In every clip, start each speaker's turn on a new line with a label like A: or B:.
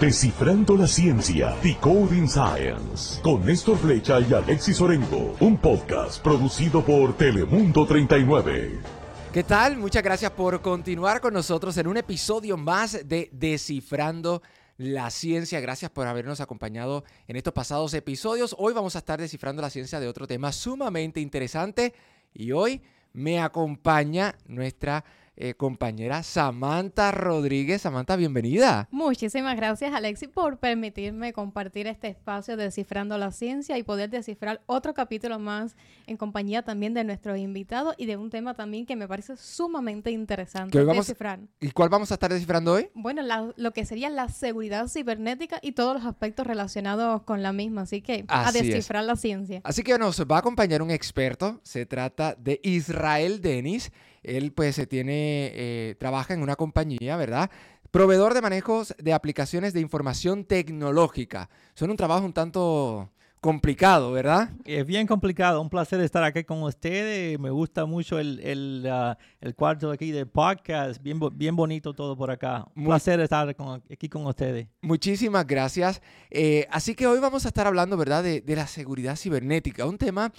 A: Descifrando la ciencia, Decoding Science, con Néstor Flecha y Alexis Orengo, un podcast producido por Telemundo 39.
B: ¿Qué tal? Muchas gracias por continuar con nosotros en un episodio más de Descifrando la ciencia. Gracias por habernos acompañado en estos pasados episodios. Hoy vamos a estar descifrando la ciencia de otro tema sumamente interesante y hoy me acompaña nuestra eh, compañera Samantha Rodríguez. Samantha, bienvenida.
C: Muchísimas gracias, Alexi, por permitirme compartir este espacio de Descifrando la Ciencia y poder descifrar otro capítulo más en compañía también de nuestros invitados y de un tema también que me parece sumamente interesante descifrar.
B: ¿Y cuál vamos a estar descifrando hoy?
C: Bueno, lo que sería la seguridad cibernética y todos los aspectos relacionados con la misma. Así que a descifrar la ciencia.
B: Así que nos va a acompañar un experto. Se trata de Israel Denis. Él pues se tiene, eh, trabaja en una compañía, ¿verdad? Proveedor de manejos de aplicaciones de información tecnológica. Son un trabajo un tanto complicado, ¿verdad?
D: Es bien complicado. Un placer estar aquí con ustedes. Me gusta mucho el, el, uh, el cuarto aquí de podcast. Bien, bien bonito todo por acá. Un placer estar aquí con ustedes.
B: Muchísimas gracias. Eh, así que hoy vamos a estar hablando, ¿verdad?, de, de la seguridad cibernética. Un tema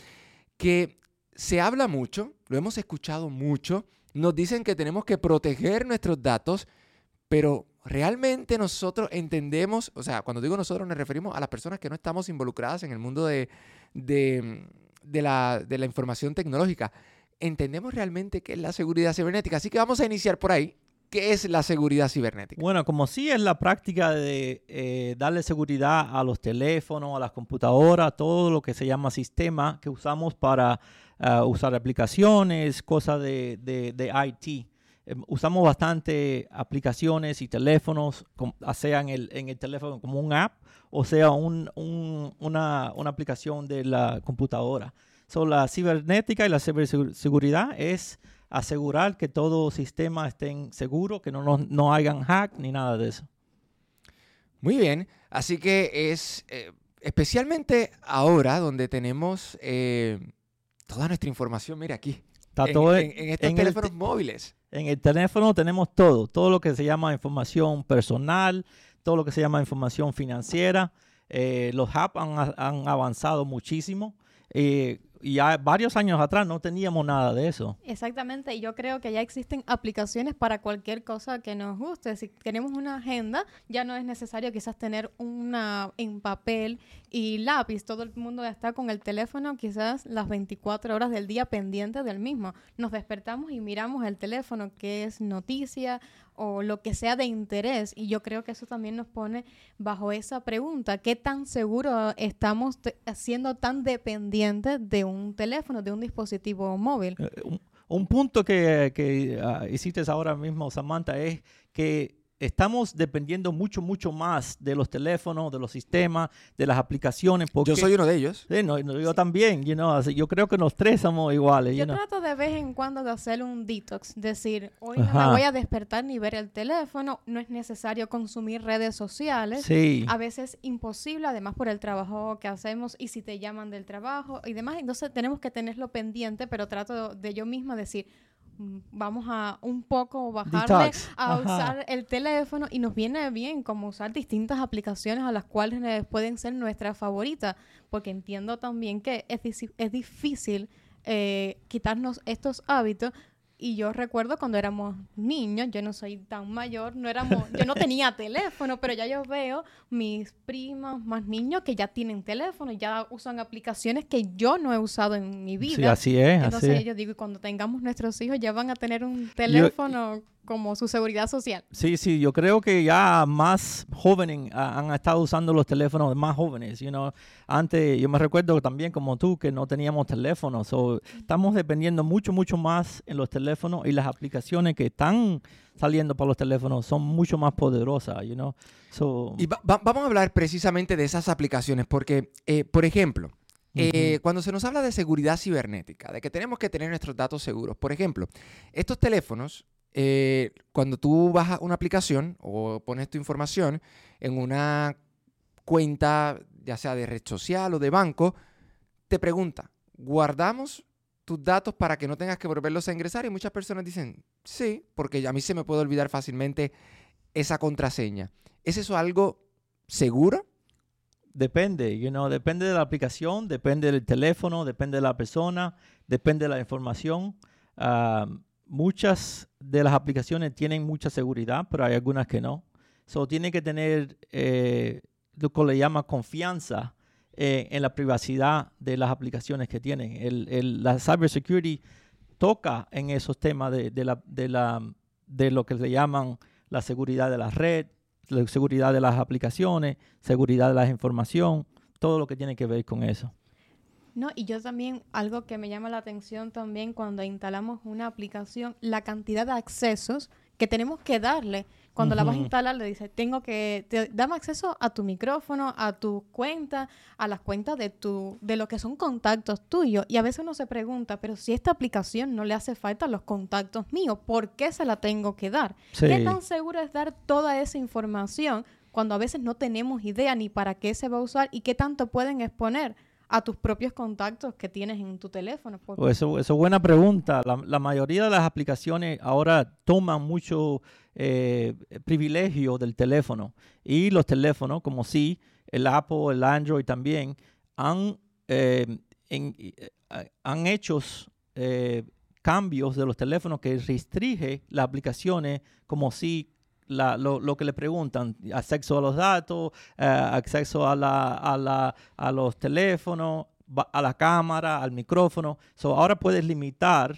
B: que se habla mucho, lo hemos escuchado mucho, nos dicen que tenemos que proteger nuestros datos, pero realmente nosotros entendemos, o sea, cuando digo nosotros nos referimos a las personas que no estamos involucradas en el mundo de, la, de la información tecnológica, entendemos realmente qué es la seguridad cibernética. Así que vamos a iniciar por ahí. ¿Qué es la seguridad cibernética?
D: Bueno, como sí es la práctica de eh, darle seguridad a los teléfonos, a las computadoras, todo lo que se llama sistema que usamos para uh, usar aplicaciones, cosas de, de, de IT. Em, usamos bastante aplicaciones y teléfonos, sea en el, en el teléfono como un app o sea un, un, una, una, aplicación de la computadora. So, la cibernética y la ciberseguridad es asegurar que todo sistema esté seguro, que no, no, no hagan hack ni nada de eso.
B: Muy bien, así que es eh, especialmente ahora donde tenemos eh, toda nuestra información, mira aquí.
D: Está en, todo
B: en, estos teléfonos móviles.
D: En el teléfono tenemos todo, todo lo que se llama información personal, todo lo que se llama información financiera. Eh, los apps han, han, avanzado muchísimo. Eh, y ya varios años atrás no teníamos nada de eso.
C: Exactamente, y yo creo que ya existen aplicaciones para cualquier cosa que nos guste. Si tenemos una agenda, ya no es necesario quizás tener una en papel y lápiz. Todo el mundo está con el teléfono quizás las 24 horas del día pendiente del mismo. Nos despertamos y miramos el teléfono, que es noticia o lo que sea de interés. Y yo creo que eso también nos pone bajo esa pregunta, ¿qué tan seguro estamos siendo tan dependientes de un teléfono, de un dispositivo móvil?
D: Eh, un, punto que, que ah, hiciste ahora mismo, Samantha, es que estamos dependiendo mucho, mucho más de los teléfonos, de los sistemas, de las aplicaciones.
B: yo soy uno de ellos.
D: Sí, no, yo también, you know, yo creo que los tres somos iguales.
C: Yo trato de vez en cuando de hacer un detox, decir, hoy no me voy a despertar ni ver el teléfono, no es necesario consumir redes sociales.
D: Sí.
C: A veces imposible, además por el trabajo que hacemos y si te llaman del trabajo y demás, entonces tenemos que tenerlo pendiente, pero trato de yo misma decir, vamos a un poco bajarle a usar el teléfono y nos viene bien como usar distintas aplicaciones a las cuales pueden ser nuestras favoritas, porque entiendo también que es, es difícil eh, quitarnos estos hábitos y yo recuerdo cuando éramos niños, yo no soy tan mayor, no éramos, yo no tenía teléfono, pero ya yo veo mis primos más niños que ya tienen teléfono, ya usan aplicaciones que yo no he usado en mi vida.
D: Sí, así es.
C: Entonces ellos digo, y cuando tengamos nuestros hijos ya van a tener un teléfono como su seguridad social.
D: Sí, sí, yo creo que ya más jóvenes han estado usando los teléfonos más jóvenes. You know? Antes, yo me recuerdo también como tú que no teníamos teléfonos. So, estamos dependiendo mucho, mucho más en los teléfonos y las aplicaciones que están saliendo para los teléfonos son mucho más poderosas. You know? so,
B: y vamos a hablar precisamente de esas aplicaciones porque, eh, por ejemplo, eh, cuando se nos habla de seguridad cibernética, de que tenemos que tener nuestros datos seguros, por ejemplo, estos teléfonos eh, cuando tú bajas una aplicación o pones tu información en una cuenta, ya sea de red social o de banco, te pregunta, ¿guardamos tus datos para que no tengas que volverlos a ingresar? Y muchas personas dicen, sí, porque a mí se me puede olvidar fácilmente esa contraseña. ¿Es eso algo seguro?
D: Depende, you know, depende de la aplicación, depende del teléfono, depende de la persona, depende de la información. Ah, muchas de las aplicaciones tienen mucha seguridad, pero hay algunas que no. So, tiene que tener eh, lo que le llama confianza eh, en la privacidad de las aplicaciones que tienen. El, el, la cybersecurity toca en esos temas de, de, la, de, la, de lo que le llaman la seguridad de la red, la seguridad de las aplicaciones, seguridad de la información, todo lo que tiene que ver con eso.
C: No, y yo también, algo que me llama la atención también cuando instalamos una aplicación, la cantidad de accesos que tenemos que darle. Cuando la vas a instalar, le dice, tengo que, te, dame acceso a tu micrófono, a tu cuenta, a las cuentas de tu, de lo que son contactos tuyos. Y a veces uno se pregunta, pero si esta aplicación no le hace falta los contactos míos, ¿por qué se la tengo que dar?
D: Sí.
C: ¿Qué tan seguro es dar toda esa información cuando a veces no tenemos idea ni para qué se va a usar y qué tanto pueden exponer? A tus propios contactos que tienes en tu teléfono.
D: Porque... Pues eso, es buena pregunta. La, mayoría de las aplicaciones ahora toman mucho eh, privilegio del teléfono y los teléfonos, como sí, el Apple, el Android también, han, eh, eh, han hecho eh, cambios de los teléfonos que restringe las aplicaciones como si la, lo, lo, que le preguntan, acceso a los datos, uh, acceso a, la, a, la, a los teléfonos, a la cámara, al micrófono. So, ahora puedes limitar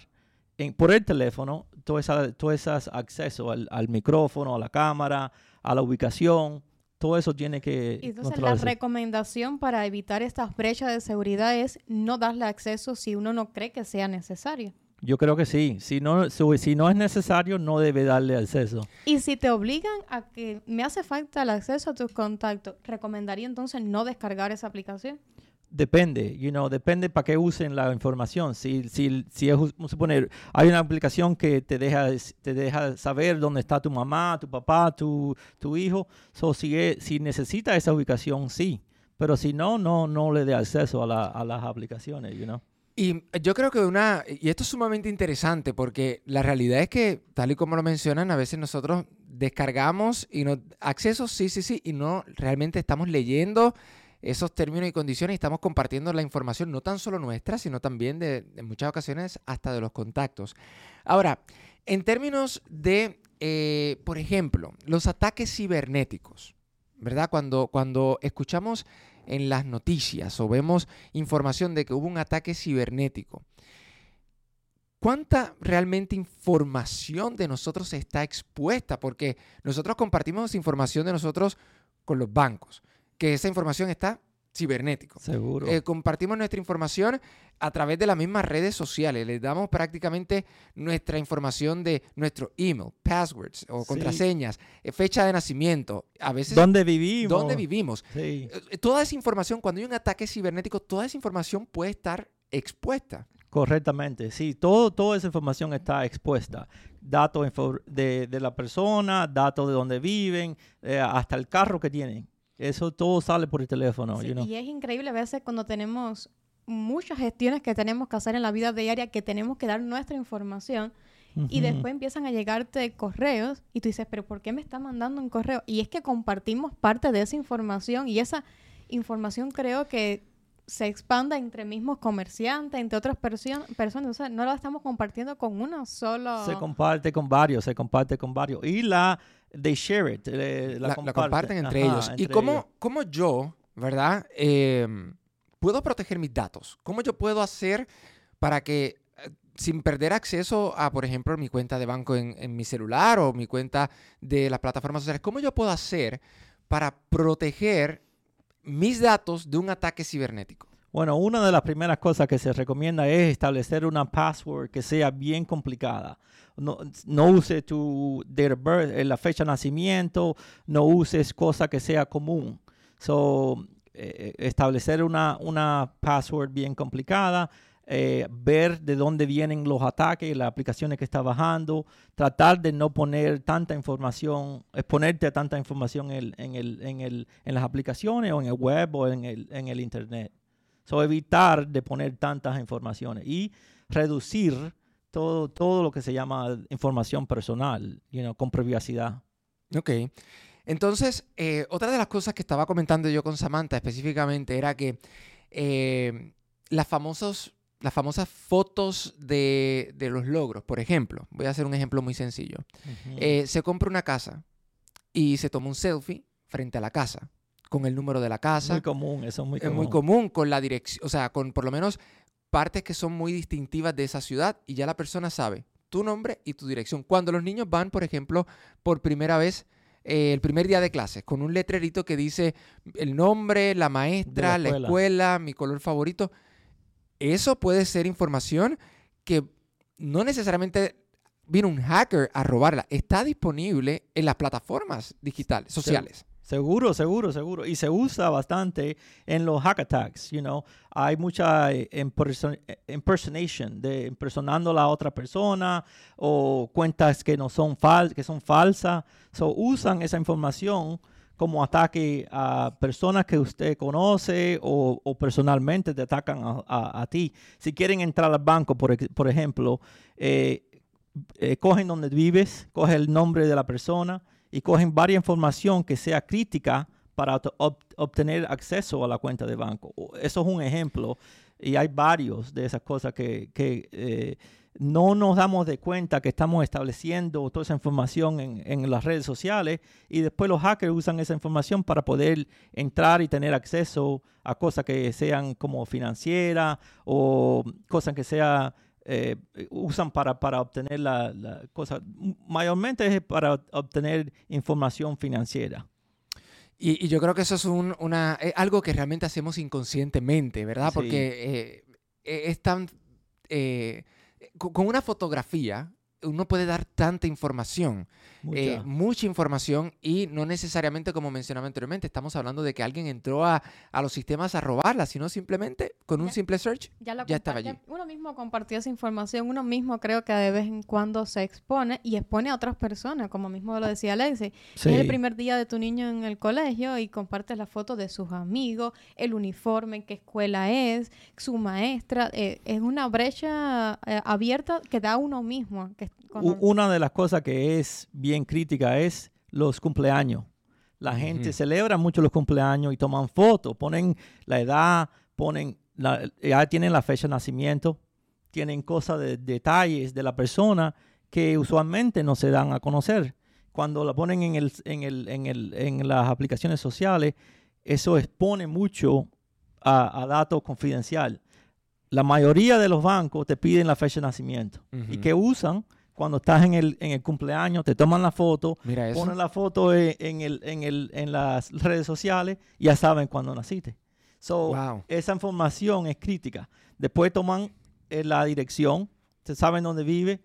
D: en, por el teléfono todo, esa, todo ese acceso al, al, micrófono, a la cámara, a la ubicación. Todo eso tiene que...
C: Entonces la recomendación para evitar estas brechas de seguridad es no darle acceso si uno no cree que sea necesario.
D: Yo creo que sí. Si no, si no es necesario, no debe darle acceso.
C: Y si te obligan a que me hace falta el acceso a tus contactos, ¿recomendaría entonces no descargar esa aplicación?
D: Depende, you know, depende para qué usen la información. Si, si, si es, vamos a poner, hay una aplicación que te deja, te deja saber dónde está tu mamá, tu papá, tu, tu hijo. So, si, es, si necesita esa ubicación, sí. Pero si no, no, no le dé acceso a, la, a las aplicaciones, you know.
B: Y yo creo que una, y esto es sumamente interesante porque la realidad es que, tal y como lo mencionan, a veces nosotros descargamos y no, acceso, sí, sí, sí, y no realmente estamos leyendo esos términos y condiciones y estamos compartiendo la información no tan solo nuestra, sino también de, en muchas ocasiones hasta de los contactos. Ahora, en términos de, eh, por ejemplo, los ataques cibernéticos, ¿verdad? Cuando, cuando escuchamos en las noticias o vemos información de que hubo un ataque cibernético, ¿cuánta realmente información de nosotros está expuesta? Porque nosotros compartimos información de nosotros con los bancos, que esa información está cibernético.
D: Seguro.
B: Eh, compartimos nuestra información a través de las mismas redes sociales. Les damos prácticamente nuestra información de nuestro email, passwords o contraseñas, sí. fecha de nacimiento, a veces...
D: ¿Dónde vivimos?
B: ¿Dónde vivimos?
D: Sí.
B: Toda esa información, cuando hay un ataque cibernético, toda esa información puede estar expuesta.
D: Correctamente, sí, todo, toda esa información está expuesta. Datos de, de la persona, datos de dónde viven, eh, hasta el carro que tienen. Eso todo sale por el teléfono.
C: Sí,
D: you know?
C: Y es increíble a veces cuando tenemos muchas gestiones que tenemos que hacer en la vida diaria, que tenemos que dar nuestra información. Uh -huh. Y después empiezan a llegarte correos y tú dices, pero ¿por qué me está mandando un correo? Y es que compartimos parte de esa información y esa información creo que se expanda entre mismos comerciantes, entre otras personas. O sea, no la estamos compartiendo con una sola.
D: Se comparte con varios, se comparte con varios. Y la, they share it. Eh, la,
B: la,
D: comparten.
B: la, comparten entre Ajá, ellos. Entre ¿Y cómo, ellos. cómo yo, verdad, eh, puedo proteger mis datos? ¿Cómo yo puedo hacer para que eh, sin perder acceso a, por ejemplo, mi cuenta de banco en, en, mi celular o mi cuenta de las plataformas sociales, ¿cómo yo puedo hacer para proteger mis datos de un ataque cibernético?
D: Bueno, una de las primeras cosas que se recomienda es establecer una password que sea bien complicada. No, no uses tu date of birth, eh, la fecha de nacimiento, no uses cosa que sea común. So, eh, establecer una, una password bien complicada, eh, ver de dónde vienen los ataques, las aplicaciones que está bajando, tratar de no poner tanta información, exponerte tanta información en, en, el, en, el, en las aplicaciones o en el web o en el, en el internet. So, evitar de poner tantas informaciones y reducir todo, todo lo que se llama información personal, you know, con privacidad.
B: Ok. Entonces, eh, otra de las cosas que estaba comentando yo con Samantha específicamente era que eh, las, famosos, las famosas fotos de, de, los logros, por ejemplo, voy a hacer un ejemplo muy sencillo. Eh, se compra una casa y se toma un selfie frente a la casa con el número de la casa.
D: Muy común, eso es muy común.
B: Es muy común con la dirección, o sea, con por lo menos partes que son muy distintivas de esa ciudad y ya la persona sabe tu nombre y tu dirección. Cuando los niños van, por ejemplo, por primera vez eh, el primer día de clases con un letrerito que dice el nombre, la maestra, la, escuela. mi color favorito. Eso puede ser información que no necesariamente viene un hacker a robarla. Está disponible en las plataformas digitales, sociales.
D: Seguro, seguro, seguro. Y se usa bastante en los hack attacks, you know. Hay mucha eh, eh, impersonation, de impersonando a la otra persona o cuentas que no son fal que son falsas. So, usan esa información como ataque a personas que usted conoce o, personalmente te atacan a, ti. Si quieren entrar al banco, por, por ejemplo, eh, cogen donde vives, cogen el nombre de la persona, y cogen varias información que sea crítica para obtener acceso a la cuenta de banco. Eso es un ejemplo y hay varios de esas cosas que, eh, no nos damos de cuenta que estamos estableciendo toda esa información en, en, las redes sociales y después los hackers usan esa información para poder entrar y tener acceso a cosas que sean como financieras o cosas que sean eh, usan para, para obtener la, la, cosa, mayormente es para obtener información financiera.
B: Y, yo creo que eso es un, una, algo que realmente hacemos inconscientemente, ¿verdad? Porque eh, e, es tan... Eh, con una fotografía, uno puede dar tanta información, eh, mucha. información y no necesariamente como mencionaba anteriormente, estamos hablando de que alguien entró a, los sistemas a robarla, sino simplemente con un simple search ya, estaba allí.
C: Uno mismo compartió esa información, uno mismo creo que de vez en cuando se expone y expone a otras personas, como mismo lo decía Alexi. Es el primer día de tu niño en el colegio y compartes la foto de sus amigos, el uniforme, qué escuela es, su maestra. Eh, es una brecha eh, abierta que da uno mismo, que
D: una de las cosas que es bien crítica es los cumpleaños. La gente celebra mucho los cumpleaños y toman fotos, ponen la edad, ponen ya tienen la fecha de nacimiento, tienen cosas de detalles de la persona que usualmente no se dan a conocer. Cuando la ponen en, el, en, el, en, el, en las aplicaciones sociales, eso expone mucho a, datos confidenciales. La mayoría de los bancos te piden la fecha de nacimiento y que usan cuando estás en el, en el cumpleaños, te toman la foto, ponen la foto en, el, en, el, en las redes sociales y ya saben cuándo naciste. So, Esa información es crítica. Después toman eh, la dirección, se saben dónde vive,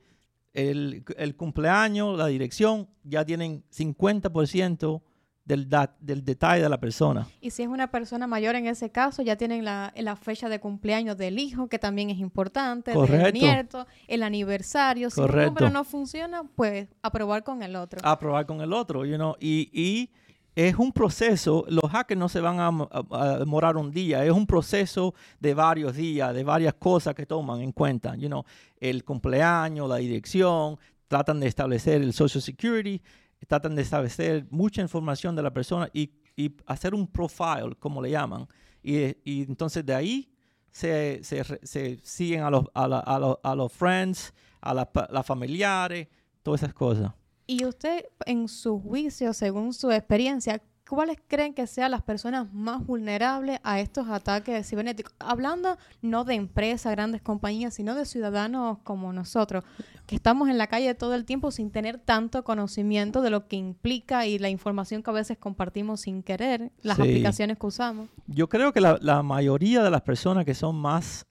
D: el, el, cumpleaños, la dirección, ya tienen 50% del, del detalle de la persona.
C: Y si es una persona mayor en ese caso, ya tienen la, la fecha de cumpleaños del hijo, que también es importante, del nieto, el aniversario. Si un número no funciona, pues aprobar con el otro.
D: Aprobar con el otro, you know, y, y es un proceso, los hackers no se van a, demorar un día, es un proceso de varios días, de varias cosas que toman en cuenta, you know, el cumpleaños, la dirección, tratan de establecer el Social Security, tratan de establecer mucha información de la persona y, y hacer un profile, como le llaman. Y, y entonces de ahí se, se, se siguen a los, a, a, a los friends, a las familiares, todas esas cosas.
C: Y usted, en su juicio, según su experiencia, ¿cuáles creen que sean las personas más vulnerables a estos ataques cibernéticos? Hablando no de empresas, grandes compañías, sino de ciudadanos como nosotros, que estamos en la calle todo el tiempo sin tener tanto conocimiento de lo que implica y la información que a veces compartimos sin querer, las aplicaciones que usamos.
D: Yo creo que la, mayoría de las personas que son más...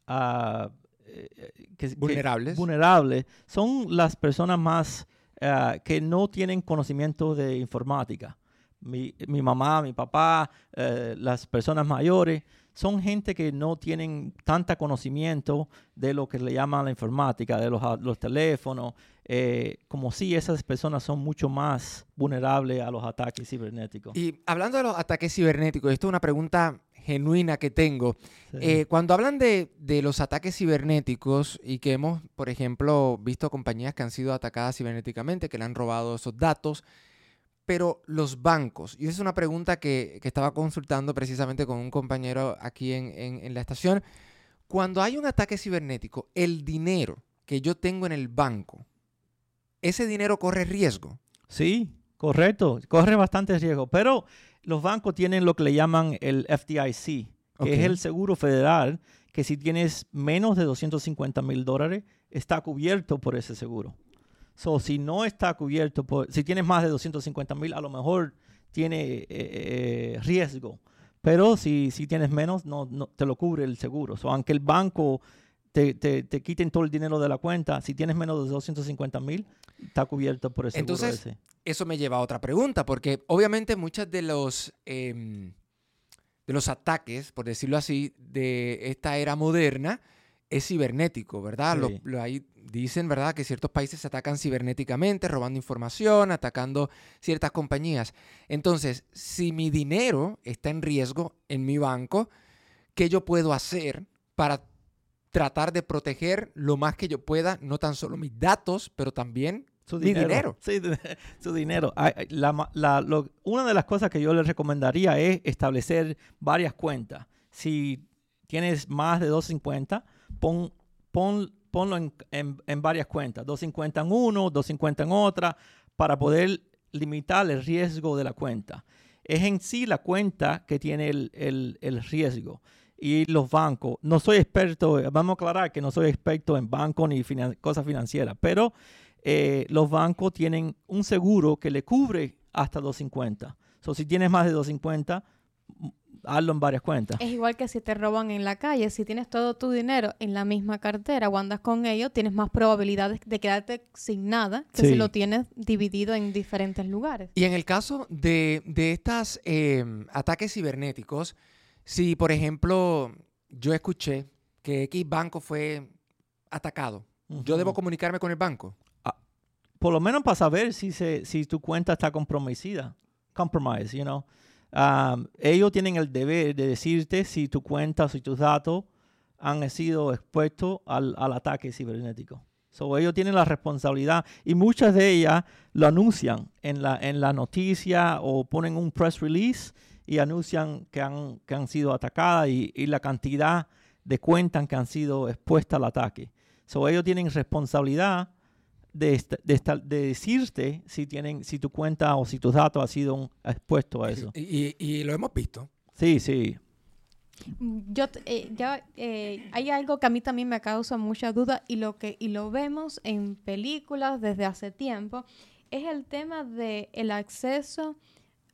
B: Vulnerables.
D: vulnerables son las personas más ah, que no tienen conocimiento de informática mi, mi mamá, mi papá, eh, las personas mayores, son gente que no tienen tanta conocimiento de lo que le llaman la informática, de los, los teléfonos, eh, como si esas personas son mucho más vulnerables a los ataques cibernéticos.
B: Y hablando de los ataques cibernéticos, esto es una pregunta genuina que tengo. Eh, cuando hablan de, de, los ataques cibernéticos y que hemos, por ejemplo, visto compañías que han sido atacadas cibernéticamente, que le han robado esos datos, pero los bancos, y esa es una pregunta que, que estaba consultando precisamente con un compañero aquí en, en- en la estación, cuando hay un ataque cibernético, el dinero que yo tengo en el banco, ese dinero corre riesgo.
D: Sí, correcto. Corre bastante riesgo. Pero los bancos tienen lo que le llaman el FDIC, que es el seguro federal, que si tienes menos de 250 mil dólares, está cubierto por ese seguro. So, si no está cubierto, por, si tienes más de 250 mil, a lo mejor tiene eh, eh, riesgo. Pero si, si tienes menos, no, no te lo cubre el seguro. So, aunque el banco te, te, te quiten todo el dinero de la cuenta, si tienes menos de 250 mil, está cubierto por el seguro
B: Entonces,
D: ese.
B: Eso me lleva a otra pregunta, porque obviamente muchos de los, em, de los ataques, por decirlo así, de esta era moderna es cibernético, ¿verdad? Lo-
D: Sí.
B: lo- ahí dicen, ¿verdad?, que ciertos países se atacan cibernéticamente, robando información, atacando ciertas compañías. Entonces, si mi dinero está en riesgo en mi banco, ¿qué yo puedo hacer para tratar de proteger lo más que yo pueda, no tan solo mis datos, pero también
D: Su
B: mi dinero?
D: Sí, su dinero. La la- lo- una de las cosas que yo les recomendaría es establecer varias cuentas. Si tienes más de 250, pon, pon- ponlo en, en- en varias cuentas. 250 en uno, 250 en otra, para poder limitar el riesgo de la cuenta. Es en sí la cuenta que tiene el, el- el riesgo. Y los bancos, no soy experto, vamos a aclarar que no soy experto en bancos ni cosas financieras, pero eh, los bancos tienen un seguro que le cubre hasta 250. So, si tienes más de 250, m- hazlo en varias cuentas.
C: Es igual que si te roban en la calle. Si tienes todo tu dinero en la misma cartera o andas con ellos, tienes más probabilidades de quedarte sin nada que
D: Sí.
C: si lo tienes dividido en diferentes lugares.
B: Y en el caso de, de estos ataques cibernéticos, si por ejemplo yo escuché que X banco fue atacado, yo debo comunicarme con el banco.
D: Por lo menos para saber si, se, si tu cuenta está comprometida. Compromise, you know. Um, ellos tienen el deber de decirte si tu cuenta o si tus datos han sido expuestos al, al ataque cibernético. So, ellos tienen la responsabilidad y muchas de ellas lo anuncian en la, en la noticia o ponen un press release y anuncian que han, que han sido atacadas y, y la cantidad de cuentas que han sido expuestas al ataque. So, ellos tienen responsabilidad de, esta- de, esta- de decirte si, tienen, si tu cuenta o si tus datos han sido un- expuestos a eso.
B: Y, y- y lo hemos visto.
D: Sí, sí.
C: Yo, eh, ya, eh, hay algo que a mí también me causa mucha duda y lo que y lo vemos en películas desde hace tiempo es el tema de el acceso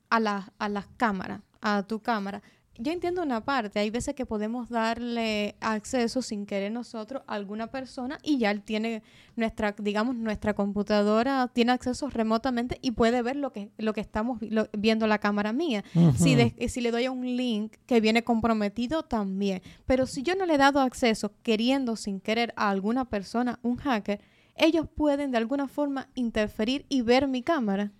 C: a la- a las cámaras, a tu cámara. Yo entiendo una parte, hay veces que podemos darle acceso sin querer nosotros a alguna persona y ya él tiene nuestra, digamos, nuestra computadora tiene acceso remotamente y puede ver lo que, lo que estamos lo- viendo la cámara mía. Si, de- si le doy a un link que viene comprometido también. Pero si yo no le he dado acceso queriendo sin querer a alguna persona, un hacker, ellos pueden de alguna forma interferir y ver mi cámara.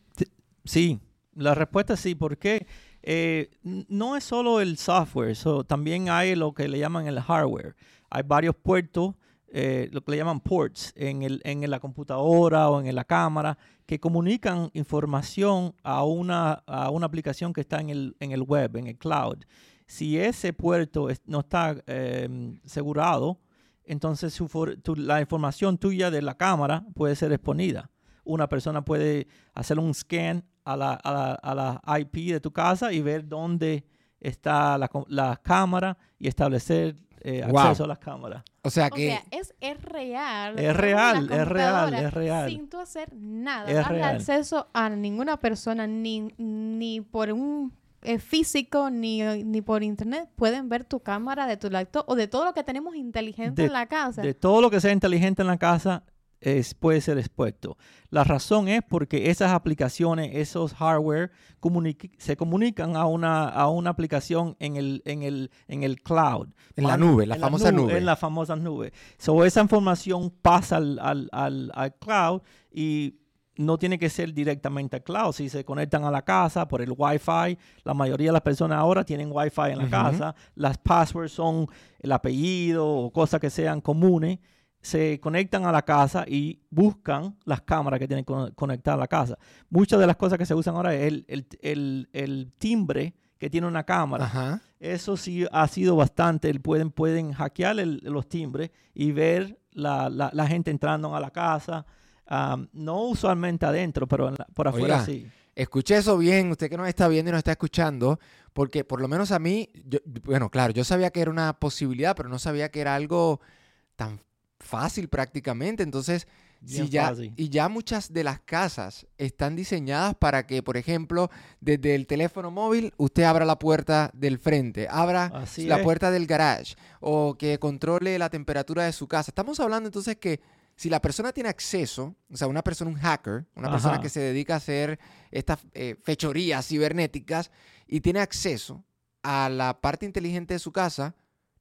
D: Sí, la respuesta es sí, porque eh, no es solo el software, so, también hay lo que le llaman el hardware. Hay varios puertos, eh, lo que le llaman ports, en, el, en la computadora o en la cámara, que comunican información a una, aplicación que está en el, en el web, en el cloud. Si ese puerto no está eh, asegurado, entonces su for- tu- la información tuya de la cámara puede ser exponida una persona puede hacer un scan a la, a la, a la IP de tu casa y ver dónde está la, la cámara y establecer eh,
B: Wow.
D: acceso a las cámaras.
B: O sea
C: O
B: que
C: sea, es, es real.
D: Es real, es real, es real.
C: Sin tú hacer nada.
D: Es
C: darle
D: real.
C: acceso a ninguna persona, ni, ni por un eh, físico, ni, ni por internet, pueden ver tu cámara de tu laptop o de todo lo que tenemos inteligente
D: De-
C: en la casa.
D: De todo lo que sea inteligente en la casa es, puede ser expuesto. La razón es porque esas aplicaciones, esos hardware, se comunican a una, a una aplicación en el, en el, en el cloud.
B: en la nube, la
D: en
B: famosa nube.
D: En la famosa nube. So, esa información pasa al, al, al, al cloud y no tiene que ser directamente al cloud. Si se conectan a la casa por el Wi-Fi, la mayoría de las personas ahora tienen Wi-Fi en la casa. Las passwords son el apellido o cosas que sean comunes. Se conectan a la casa y buscan las cámaras que tienen con- conectadas a la casa. Muchas de las cosas que se usan ahora es el, el- el- el timbre que tiene una cámara.
B: Ajá.
D: Eso sí ha sido bastante. el- Pueden, pueden hackear los timbres y ver la, la- la gente entrando a la casa. No usualmente adentro, pero la- por afuera
B: Oiga,
D: sí.
B: Escuche eso bien, usted que nos está viendo y nos está escuchando, porque por lo menos a mí, yo- bueno, claro, yo sabía que era una posibilidad, pero no sabía que era algo tan fácil prácticamente. Entonces, si ya,
D: fácil.
B: y ya muchas de las casas están diseñadas para que, por ejemplo, desde el teléfono móvil usted abra la puerta del frente, abra
D: Así
B: la
D: es.
B: puerta del garage o que controle la temperatura de su casa. Estamos hablando entonces que si la persona tiene acceso, o sea, una persona, un hacker, una persona que se dedica a hacer estas eh, fechorías cibernéticas y tiene acceso a la parte inteligente de su casa,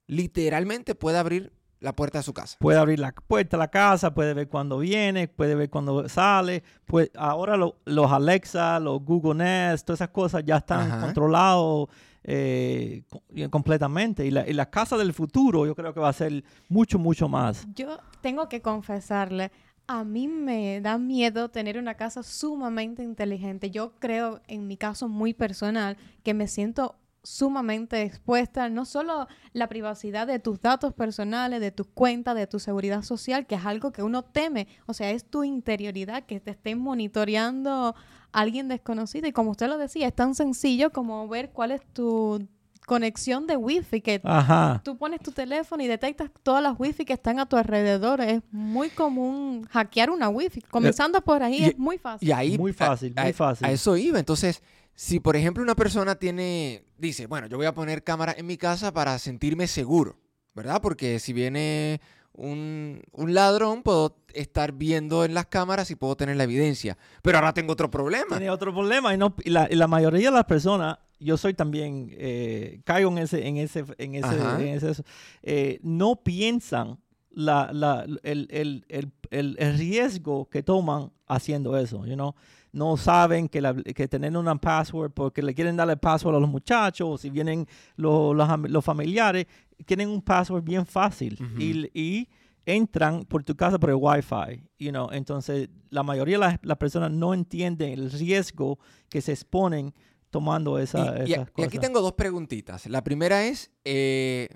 B: literalmente puede abrir la puerta de su casa.
D: Puede abrir la puerta de la casa, puede ver cuando viene, puede ver cuando sale. Pues ahora lo- los Alexa, los Google Nest, todas esas cosas ya están
B: Ajá.
D: controlados eh, completamente. Y la, y la casa del futuro yo creo que va a ser mucho, mucho más.
C: Yo tengo que confesarle, a mí me da miedo tener una casa sumamente inteligente. Yo creo, en mi caso muy personal, que me siento sumamente expuesta, no solo la privacidad de tus datos personales, de tus cuentas, de tu seguridad social, que es algo que uno teme, o sea, es tu interioridad que te estén monitoreando alguien desconocido y como usted lo decía, es tan sencillo como ver cuál es tu conexión de wifi que
D: Ajá.
C: tú pones tu teléfono y detectas todas las wifi que están a tu alrededor. Es muy común hackear una wifi. Comenzando por ahí
B: y-
C: es muy fácil.
B: Y ahí
D: Muy fácil,
B: a,
D: muy fácil.
B: a eso iba. Entonces, si por ejemplo una persona tiene, dice, bueno, yo voy a poner cámara en mi casa para sentirme seguro, ¿verdad? Porque si viene un, un ladrón, puedo estar viendo en las cámaras y puedo tener la evidencia. Pero ahora tengo otro problema.
D: Tiene otro problema y, no, y, la, y la mayoría de las personas, yo soy también, eh, caigo en ese, en ese, en ese, en ese- eh, no piensan la, la, el, el, el, el, el riesgo que toman haciendo eso, you know? No saben que, la, que tener una password porque le quieren darle password a los muchachos, o si vienen los, los, am- los familiares, quieren un password bien fácil y, y entran por tu casa por el Wi-Fi, you know? Entonces, la mayoría de las, las personas no entienden el riesgo que se exponen tomando esa,
B: Y- y, aquí tengo dos preguntitas. La primera es eh,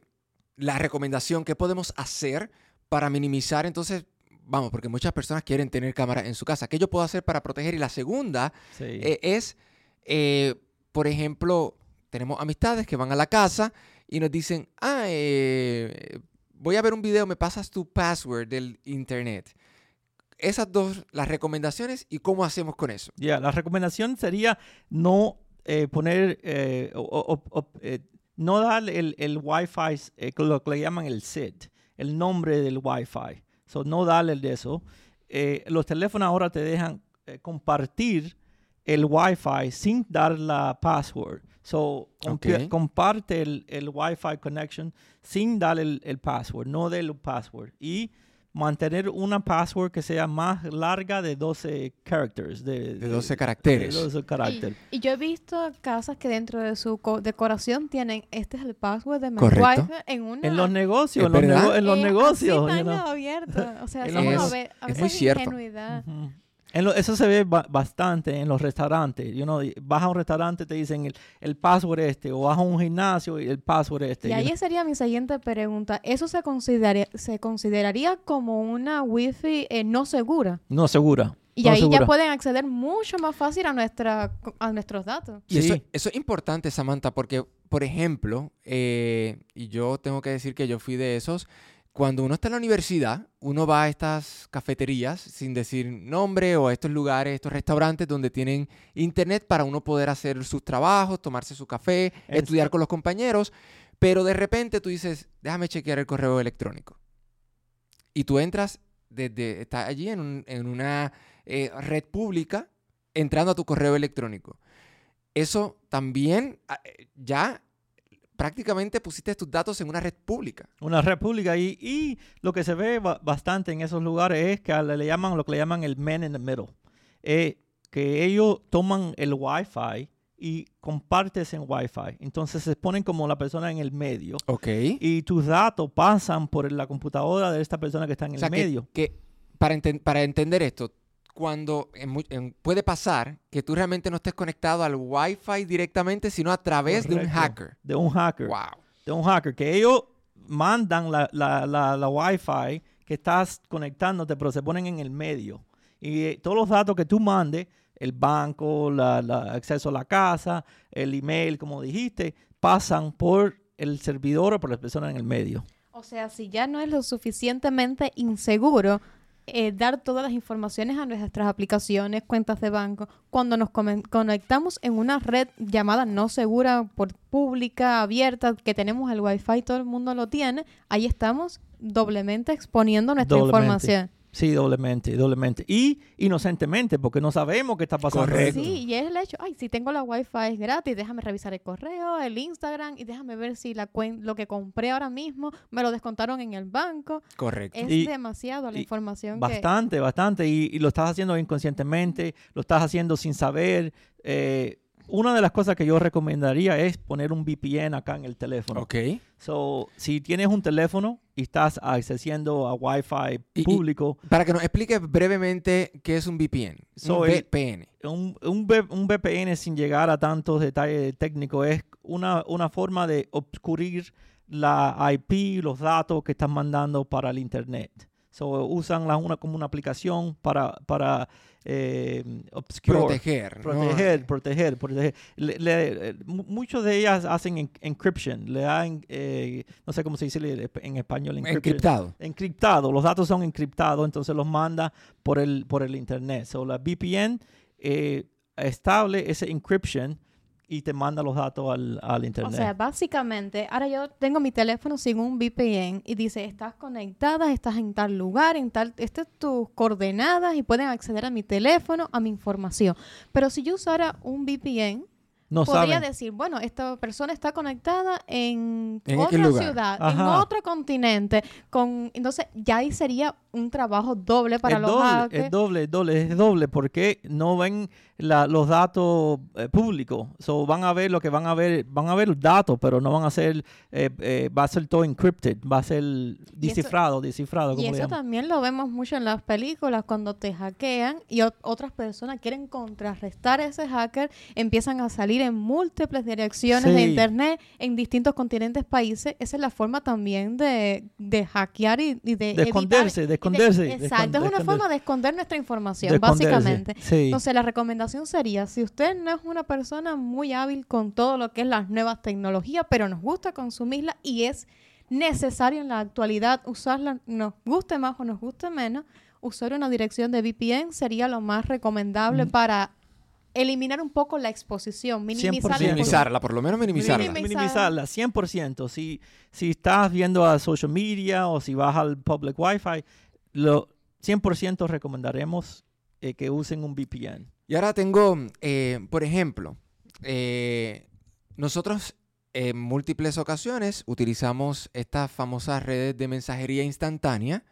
B: la recomendación, ¿qué podemos hacer para minimizar entonces... Vamos, porque muchas personas quieren tener cámara en su casa. ¿Qué yo puedo hacer para proteger? Y la segunda
D: Sí.
B: eh, es, eh, por ejemplo, tenemos amistades que van a la casa y nos dicen, ah, eh, voy a ver un video, me pasas tu password del internet. Esas dos, las recomendaciones y cómo hacemos con eso.
D: Ya, la recomendación sería no eh, poner, o- o- o- no dar el, el Wi-Fi, lo que le llaman el SID, el nombre del Wi-Fi. So, no darle de eso. Eh, los teléfonos ahora te dejan eh, compartir el Wi-Fi sin dar la password. So, comparte el, el Wi-Fi connection sin dar el, el password, no del password. Y mantener una password que sea más larga de 12 characters. De,
B: De 12 caracteres.
D: De 12 caracteres.
C: Y, y yo he visto casas que dentro de su co- decoración tienen, este es el password de wifi en una...
D: En los negocios,
B: ¿Es
D: en los, nego- en los
C: eh,
D: negocios.
C: así
D: you know.
C: abierto. O sea,
D: Es-
C: a,
B: es muy cierto.
C: ingenuidad.
D: En lo- eso se ve ba- bastante en los restaurantes. You know, vas a un restaurante te dicen el, el password este, o vas a un gimnasio y el password este.
C: Y ahí
D: know.
C: sería mi siguiente pregunta. ¿Eso se consideraría, se consideraría como una wifi eh, no segura?
D: No segura.
C: Y
D: no
C: ahí
D: segura.
C: ya pueden acceder mucho más fácil a, nuestra, a nuestros datos.
B: Y eso,
D: Sí.
B: eso es importante, Samantha, porque, por ejemplo, eh, y yo tengo que decir que yo fui de esos, cuando uno está en la universidad, uno va a estas cafeterías, sin decir nombre, o a estos lugares, estos restaurantes donde tienen internet para uno poder hacer sus trabajos, tomarse su café,
D: Es-
B: estudiar con los compañeros, pero de repente tú dices, déjame chequear el correo electrónico. Y tú entras desde, estás allí en, un- en una eh, red pública, entrando a tu correo electrónico eso también ah, eh, ya prácticamente pusiste tus datos en una red pública.
D: Una república y, y lo que se ve ba- bastante en esos lugares es que le llaman lo que le llaman el man in the middle. Eh, que ellos toman el wifi y compartes en Wi-Fi. Entonces se ponen como la persona en el medio.
B: Ok.
D: Y tus datos pasan por la computadora de esta persona que está en
B: O
D: el
B: que-
D: medio.
B: que, para, enten- para entender esto, cuando en en- puede pasar que tú realmente no estés conectado al Wi-Fi directamente, sino a través de un hacker.
D: De un hacker.
B: Wow.
D: de un hacker, que ellos mandan la, la, la, la Wi-Fi que estás conectándote, pero se ponen en el medio. Y eh, todos los datos que tú mandes, el banco, la acceso a la casa, el email, como dijiste, pasan por el servidor o por las personas en el medio.
C: O sea, si ya no es lo suficientemente inseguro eh, dar todas las informaciones a nuestras aplicaciones, cuentas de banco, cuando nos conectamos en una red llamada no segura, por pública, abierta, que tenemos el wifi, todo el mundo lo tiene, ahí estamos doblemente exponiendo nuestra
D: Doblemente.
C: información.
D: Sí, doblemente, doblemente. Y inocentemente, porque no sabemos qué está pasando.
B: Correcto.
C: Sí, y es el hecho, ay, si tengo la wifi es gratis, déjame revisar el correo, el Instagram y déjame ver si la cuen- lo que compré ahora mismo me lo descontaron en el banco.
B: Correcto.
C: Es
D: Y-
C: demasiado la
D: y
C: información que...
D: Bastante, bastante. Y, y lo estás haciendo inconscientemente, lo estás haciendo sin saber. Eh, una de las cosas que yo recomendaría es poner un VPN acá en el teléfono.
B: Ok.
D: So, si tienes un teléfono y estás accediendo a Wi-Fi
B: Y- y-
D: público,
B: Para que nos expliques brevemente qué es un VPN.
D: So,
B: un
D: el-
B: VPN.
D: un, un, V- un VPN sin llegar a tantos detalles técnicos es una, una forma de obscurir la IP, los datos que estás mandando para el Internet. So, usan la, una, como una aplicación para, para eh, obscure,
B: Proteger. ¿no?
D: proteger, proteger, proteger. Le- le- eh, mu- muchos de ellas hacen en- encryption, le dan, eh, no sé cómo se dice en español,
B: Encriptado.
D: encriptado, los datos son encriptados, entonces los manda por el, por el internet. So, la VPN eh, estable ese encryption y te manda los datos al, al
C: O
D: internet.
C: sea, básicamente, ahora yo tengo mi teléfono sin un VPN y dice, estás conectada, estás en tal lugar, en tal, estas tus coordenadas y pueden acceder a mi teléfono, a mi información. Pero si yo usara un VPN,
D: no
C: podría
D: saben.
C: decir, bueno, esta persona está conectada en,
B: ¿En
C: otra ciudad, en otro continente, con entonces ya ahí sería un trabajo doble para
D: es
C: los
D: doble,
C: hackers.
D: es doble, es doble, es doble, porque no ven la- los datos eh, públicos. So, van a ver lo que van a ver, van a ver datos, pero no van a ser, eh, eh, va a ser todo encrypted, va a ser descifrado, descifrado,
C: Y eso
D: llaman.
C: también lo vemos mucho en las películas cuando te hackean y ot- otras personas quieren contrarrestar a ese hacker, empiezan a salir en múltiples direcciones de internet en distintos continentes, países. Esa es la forma también de, de hackear y, y de,
D: De esconderse, de
C: de-
D: esconderse, de
C: exacto, es una forma de esconder nuestra información, básicamente.
D: Sí.
C: Entonces, la recomendación sería, si usted no es una persona muy hábil con todo lo que es las nuevas tecnologías, pero nos gusta consumirla y es necesario en la actualidad usarla, nos guste más o nos guste menos, usar una dirección de VPN sería lo más recomendable
D: Mm.
C: para eliminar un poco la exposición, minimizar
D: 100%.
B: Minimizarla, por lo menos minimizarla.
C: Minimi-
D: minimizarla 100%. Si, si estás viendo a social media o si vas al public Wi-Fi, lo 100% recomendaremos eh, que usen un VPN.
B: Y ahora tengo, eh, por ejemplo, eh, nosotros en múltiples ocasiones utilizamos estas famosas redes de mensajería instantánea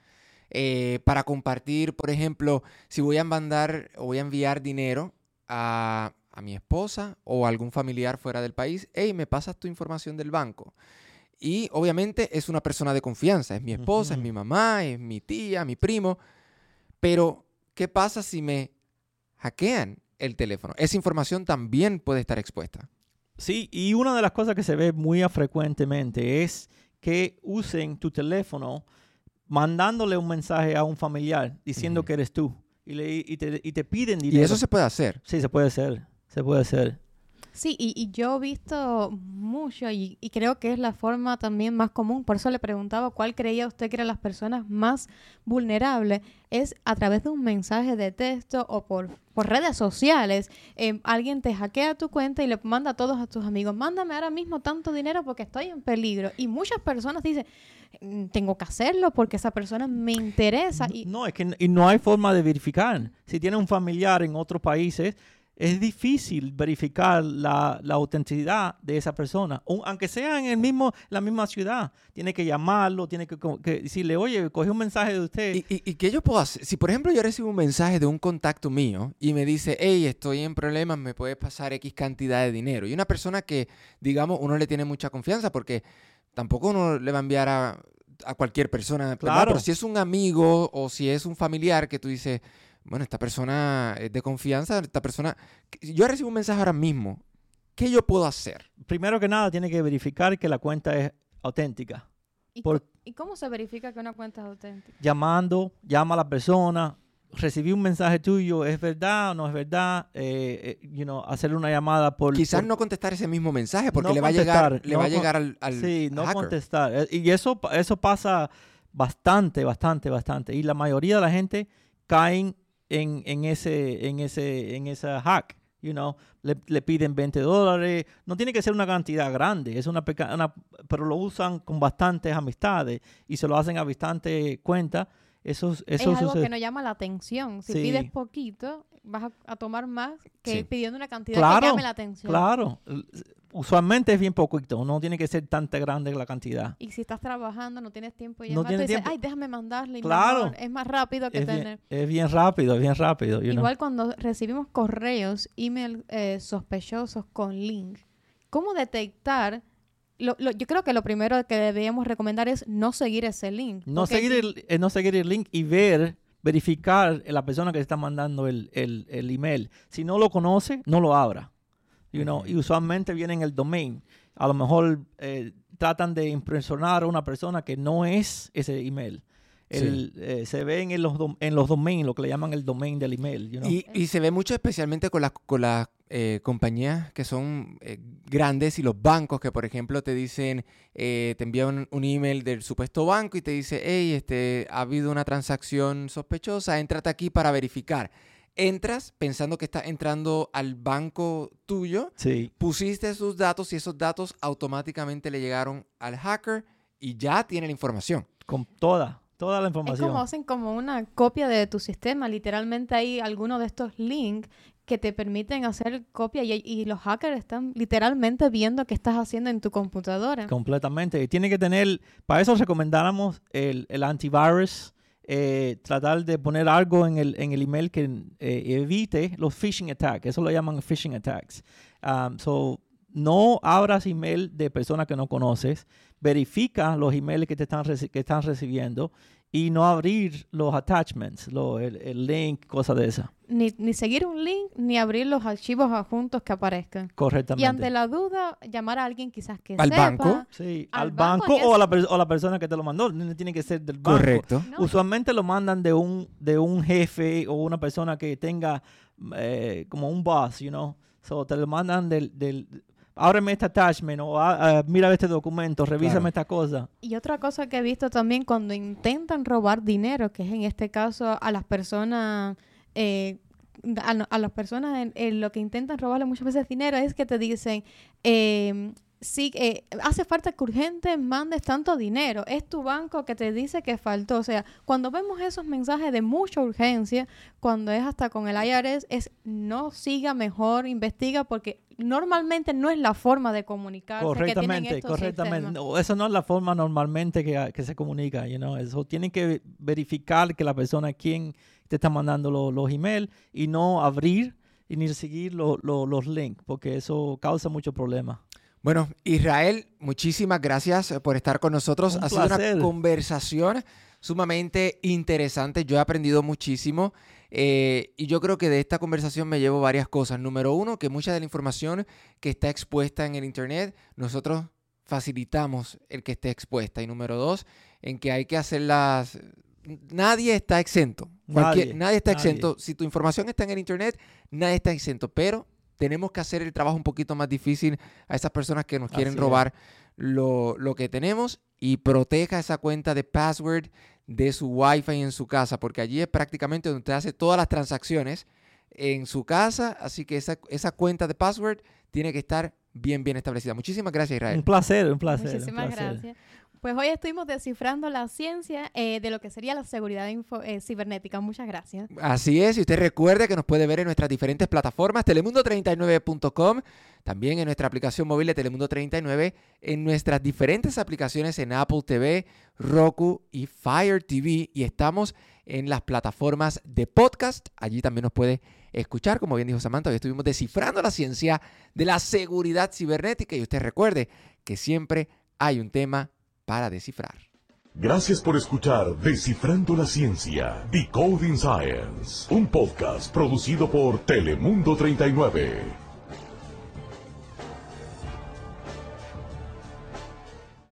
B: eh, para compartir, por ejemplo, si voy a mandar o voy a enviar dinero a, a mi esposa o a algún familiar fuera del país, hey, me pasas tu información del banco. Y obviamente es una persona de confianza, es mi esposa, es
D: Ujú.
B: mi mamá, es mi tía, mi primo. Pero, ¿qué pasa si me hackean el teléfono? Esa información también puede estar expuesta.
D: Sí, y una de las cosas que se ve muy frecuentemente es que usen tu teléfono mandándole un mensaje a un familiar diciendo
B: Ujú.
D: que eres tú y, le- y te, y te piden
B: Y
D: dinero.
B: eso se puede hacer.
D: Sí, se puede hacer, se puede hacer.
C: Sí, y, y yo he visto mucho y, y creo que es la forma también más común, por eso le preguntaba cuál creía usted que eran las personas más vulnerables, es a través de un mensaje de texto o por, por redes sociales. Eh, alguien te hackea tu cuenta y le manda a todos a tus amigos, mándame ahora mismo tanto dinero porque estoy en peligro. Y muchas personas dicen, "Mm, tengo que hacerlo porque esa persona me interesa. Y,
D: No, es que y no hay forma de verificar. Si tiene un familiar en otros países, es difícil verificar la, la autenticidad de esa persona, Un- aunque sea en el mismo, la misma ciudad. Tiene que llamarlo, tiene que, decirle, oye, cogí un mensaje de usted.
B: ¿Y, y, y qué yo puedo hacer? Si, por ejemplo, yo recibo un mensaje de un contacto mío y me dice, hey, estoy en problemas, me puedes pasar X cantidad de dinero. Y una persona que, digamos, uno le tiene mucha confianza porque tampoco uno le va a enviar a, a cualquier persona.
D: Claro.
B: Pero si es un amigo o si es un familiar que tú dices, bueno, esta persona es de confianza, esta persona... Yo recibo un mensaje ahora mismo. ¿Qué yo puedo hacer?
D: Primero que nada, tiene que verificar que la cuenta es auténtica.
C: ¿Y,
D: Por-
C: co- ¿Y cómo se verifica que una cuenta es auténtica?
D: Llamando, llama a la persona, recibí un mensaje tuyo, ¿es verdad o no es verdad? Eh, eh, you know, hacerle una llamada por...
B: Quizás
D: por-
B: no contestar ese mismo mensaje porque
D: No
B: le va a llegar, le
D: no
B: va a llegar al, al
D: Sí, no
B: hacker.
D: contestar. Eh, Y eso, pa- eso pasa bastante, bastante, bastante. Y la mayoría de la gente caen en, en ese, en ese, en ese hack. You know, le, le piden 20 dólares. No tiene que ser una cantidad grande, es una, peca- pero lo usan con bastantes amistades y se lo hacen a bastantes cuentas. Eso, eso
C: es algo
D: sucede.
C: que no llama la atención. Si
D: Sí.
C: pides poquito, vas a, a tomar más que
B: Sí.
C: pidiendo una cantidad
D: Claro,
C: que llame la atención.
D: Claro, usualmente es bien poquito, no tiene que ser tanta grande la cantidad.
C: Y si estás trabajando, no tienes tiempo de
D: No
C: llamar,
D: tiene
C: tú dices,
D: tiempo.
C: ay, déjame mandarle. y
D: Claro.
C: Es más rápido que
D: Es
C: tener.
D: bien, es bien rápido, es bien rápido. know.
C: Igual cuando recibimos correos, email eh, sospechosos con link, ¿cómo detectar? Lo, lo- yo creo que lo primero que deberíamos recomendar es no seguir ese link.
D: No seguir, el, eh, no seguir el link y ver, verificar la persona que está mandando el, el- el email. Si no lo conoce, no lo abra. You know. Y usualmente viene en el domain. A lo mejor eh, tratan de impresionar a una persona que no es ese email. El, eh, se ven en los, dom- en los domains, lo que le llaman el domain del email. you know.
B: Y, y se ve mucho especialmente con las con las eh, compañías que son eh, grandes y los bancos que, por ejemplo, te dicen, eh, te envían un email del supuesto banco y te dice, hey, este, ha habido una transacción sospechosa, entrate aquí para verificar. Entras pensando que estás entrando al banco tuyo,
D: sí.
B: pusiste sus datos y esos datos automáticamente le llegaron al hacker y ya tiene la información.
D: Con toda, toda la
C: Es
D: información.
C: como hacen como una copia de tu sistema. Literalmente hay algunos de estos links que te permiten hacer copia y, los hackers están literalmente viendo qué estás haciendo en tu computadora.
D: Completamente. Y tiene que tener, para eso recomendáramos el, antivirus, eh, tratar de poner algo en el, en el email que eh, evite los phishing attacks. Eso lo llaman phishing attacks. Um, so, no abras email de personas que no conoces. Verifica los emails que te están, que están recibiendo y no abrir los attachments, lo- el, el link, cosas de esas.
C: Ni, ni seguir un link, ni abrir los archivos adjuntos que aparezcan.
D: Correctamente.
C: Y ante la duda, llamar a alguien quizás que
B: ¿Al
C: sepa.
B: banco?
D: Sí,
C: al
D: al,
C: banco
D: o, a la, o la persona que te lo mandó. No tiene que ser del banco.
B: Correcto.
C: No,
D: Usualmente lo mandan de un, de un jefe o una persona que tenga eh, como un boss, you know. So te lo mandan del, del ábreme este attachment o ah, ah, mira este documento, revísame
B: Claro.
D: esta cosa.
C: Y otra cosa que he visto también cuando intentan robar dinero, que es en este caso a las personas, eh, a, a las personas en, en lo que intentan robarle muchas veces dinero, es que te dicen, eh, sí, eh, hace falta que urgente mandes tanto dinero. Es tu banco que te dice que faltó. O sea, cuando vemos esos mensajes de mucha urgencia, cuando es hasta con el IRS, es no siga mejor, investiga, porque normalmente no es la forma de que tienen
D: Correctamente,
C: estos
D: correctamente. No, eso no es la forma normalmente que, que se comunica, you know. Eso tienen que verificar que la persona quien te está mandando lo- los emails y no abrir y ni seguir lo- lo- los links, porque eso causa muchos problemas.
B: Bueno, Israel, muchísimas gracias eh, por estar con nosotros.
D: Un
B: ha sido
D: placer.
B: una conversación sumamente interesante. Yo he aprendido muchísimo eh, y yo creo que de esta conversación me llevo varias cosas. Número uno, que mucha de la información que está expuesta en el Internet, nosotros facilitamos el que esté expuesta. Y número dos, en que hay que hacerlas... Nadie está exento.
D: Nadie,
B: nadie está
D: nadie.
B: exento. Si tu información está en el Internet, nadie está exento. Pero tenemos que hacer el trabajo un poquito más difícil a esas personas que nos quieren
D: Así
B: robar lo, lo que tenemos y proteja esa cuenta de password de su Wi-Fi en su casa, porque allí es prácticamente donde usted hace todas las transacciones en su casa, así que esa, esa cuenta de password tiene que estar bien, bien establecida. Muchísimas gracias, Israel.
D: Un placer, un placer. un
C: Muchísimas
D: placer.
C: gracias. Pues hoy estuvimos descifrando la ciencia eh, de lo que sería la seguridad eh, cibernética. Muchas gracias.
B: Así es, y usted recuerde que nos puede ver en nuestras diferentes plataformas, telemundo39.com, también en nuestra aplicación móvil de Telemundo 39, en nuestras diferentes aplicaciones en Apple TV, Roku y Fire TV, y estamos en las plataformas de podcast. Allí también nos puede escuchar, como bien dijo Samantha, hoy estuvimos descifrando la ciencia de la seguridad cibernética, y usted recuerde que siempre hay un tema para descifrar.
A: Gracias por escuchar Descifrando la Ciencia, Decoding Science, un podcast producido por Telemundo 39.